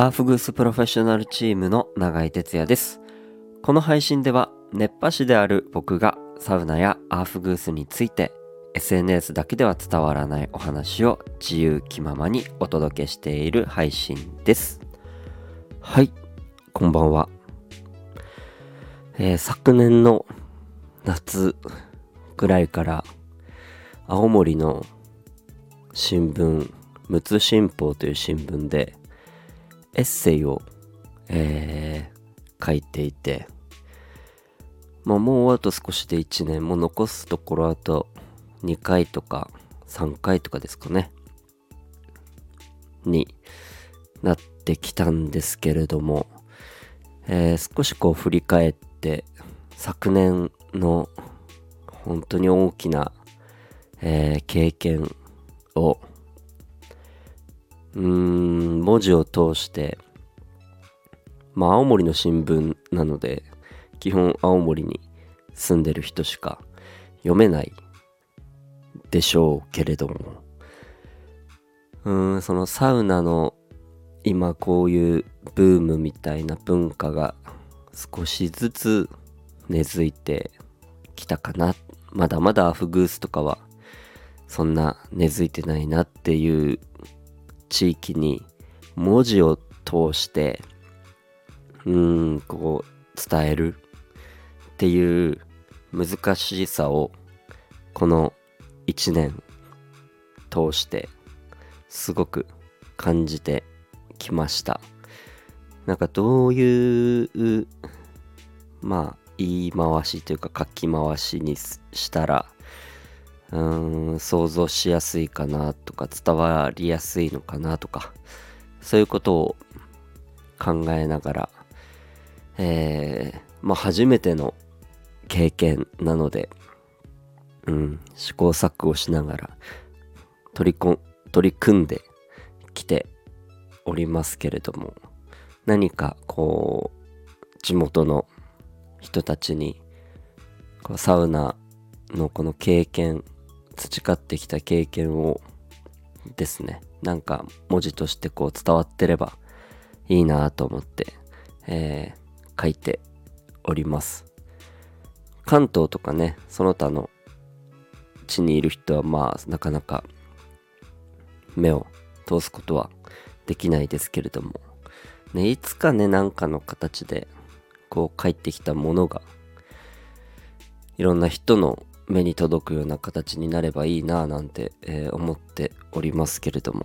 アーフグースプロフェッショナルチームの永井哲也です。この配信では熱波師である僕がサウナやアーフグースについて SNS だけでは伝わらないお話を自由気ままにお届けしている配信です。はい、こんばんは。えー昨年の夏ぐらいから青森の新聞、陸奥新報という新聞でエッセイを、えー書いていて、まあ、もうあと少しで1年、も残すところあと2回とか3回とかですかね、になってきたんですけれども、えー少しこう振り返って、昨年の本当に大きな、えー経験をうーん文字を通してまあ青森の新聞なので基本青森に住んでる人しか読めないでしょうけれどもうーんそのサウナの今こういうブームみたいな文化が少しずつ根付いてきたかな。まだまだアフグースとかはそんな根付いてないなっていう地域に文字を通してうーんこう伝えるっていう難しさをこの1年通してすごく感じてきました。なんかどういうまあ言い回しというか書き回しにしたらうーん想像しやすいかなとか伝わりやすいのかなとかそういうことを考えながらえーまあ初めての経験なのでうん試行錯誤しながら取りこん取り組んできておりますけれども何かこう地元の人たちにこうサウナのこの経験培ってきた経験をですねなんか文字としてこう伝わってればいいなと思って、えー書いております。関東とかねその他の地にいる人はまあなかなか目を通すことはできないですけれども、ね、いつかねなんかの形でこう書いてきたものがいろんな人の目に届くような形になればいいなぁなんて、えー思っておりますけれども。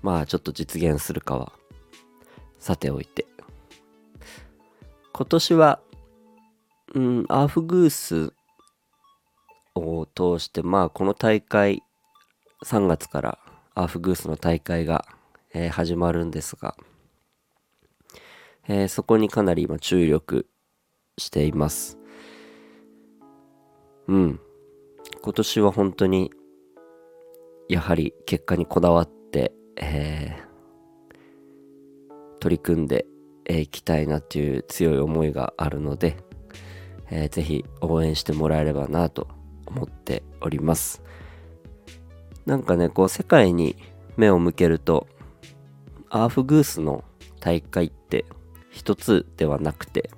まあちょっと実現するかはさておいて。今年はうんアーフグースを通してまあこの大会3月からアーフグースの大会が、えー始まるんですが、えーそこにかなり今注力しています。うん。今年は本当にやはり結果にこだわって、えー取り組んでいきたいなっていう強い思いがあるので、えーぜひ応援してもらえればなと思っております。なんかねこう世界に目を向けるとアーフグースの大会って一つではなくて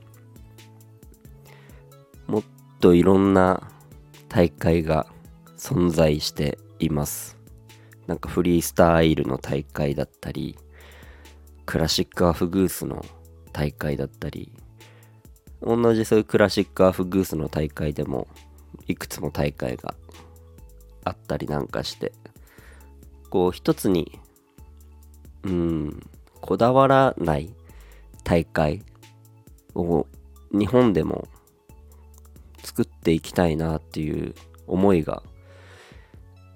もっといろんな大会が存在しています。なんかフリースタイルの大会だったりクラシックアフグースの大会だったり同じそういうクラシックアフグースの大会でもいくつも大会があったりなんかしてこう一つにうんこだわらない大会を日本でも作っていきたいなっていう思いが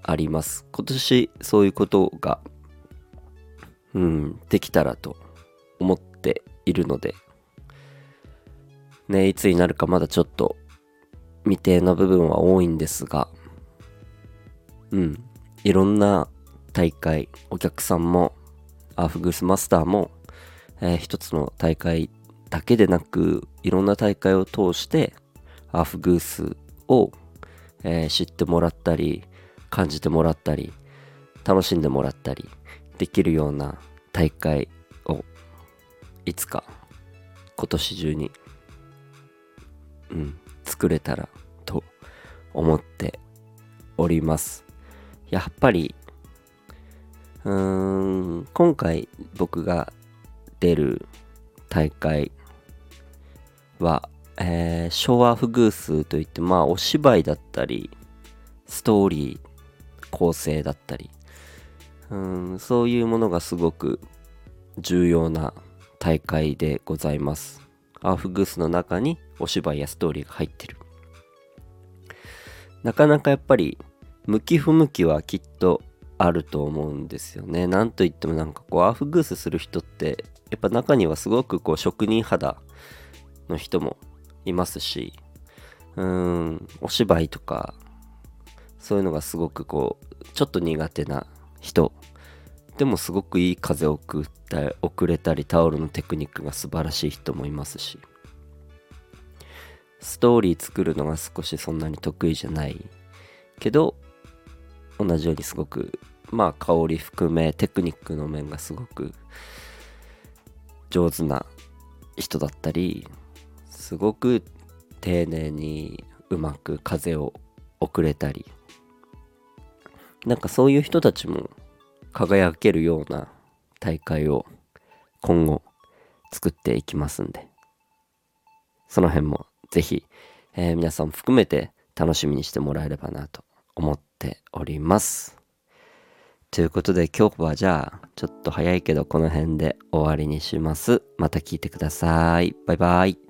あります。今年そういうことがうんできたらと思っているので。ねいつになるかまだちょっと未定な部分は多いんですが。うん。いろんな大会お客さんもアーフグースマスターも、えー一つの大会だけでなくいろんな大会を通してアフグースを、えー知ってもらったり感じてもらったり楽しんでもらったりできるような大会をいつか今年中にうん作れたらと思っております。やっぱりうーん今回僕が出る大会は、えー、ショーアフグースといってまあお芝居だったりストーリー構成だったり。うんそういうものがすごく重要な大会でございます。アーフグースの中にお芝居やストーリーが入ってる。なかなかやっぱり向き不向きはきっとあると思うんですよね。なんといってもなんかこうアーフグースする人ってやっぱ中にはすごくこう職人肌の人もいますしうんお芝居とかそういうのがすごくこうちょっと苦手な人でもすごくいい風を送った送れたりタオルのテクニックが素晴らしい人もいますしストーリー作るのが少しそんなに得意じゃないけど同じようにすごくまあ香り含めテクニックの面がすごく上手な人だったりすごく丁寧にうまく風を送れたりなんかそういう人たちも輝けるような大会を今後作っていきますんでその辺もぜひ、えー、皆さん含めて楽しみにしてもらえればなと思っております。ということで今日はじゃあちょっと早いけどこの辺で終わりにします。また聞いてください。バイバイ。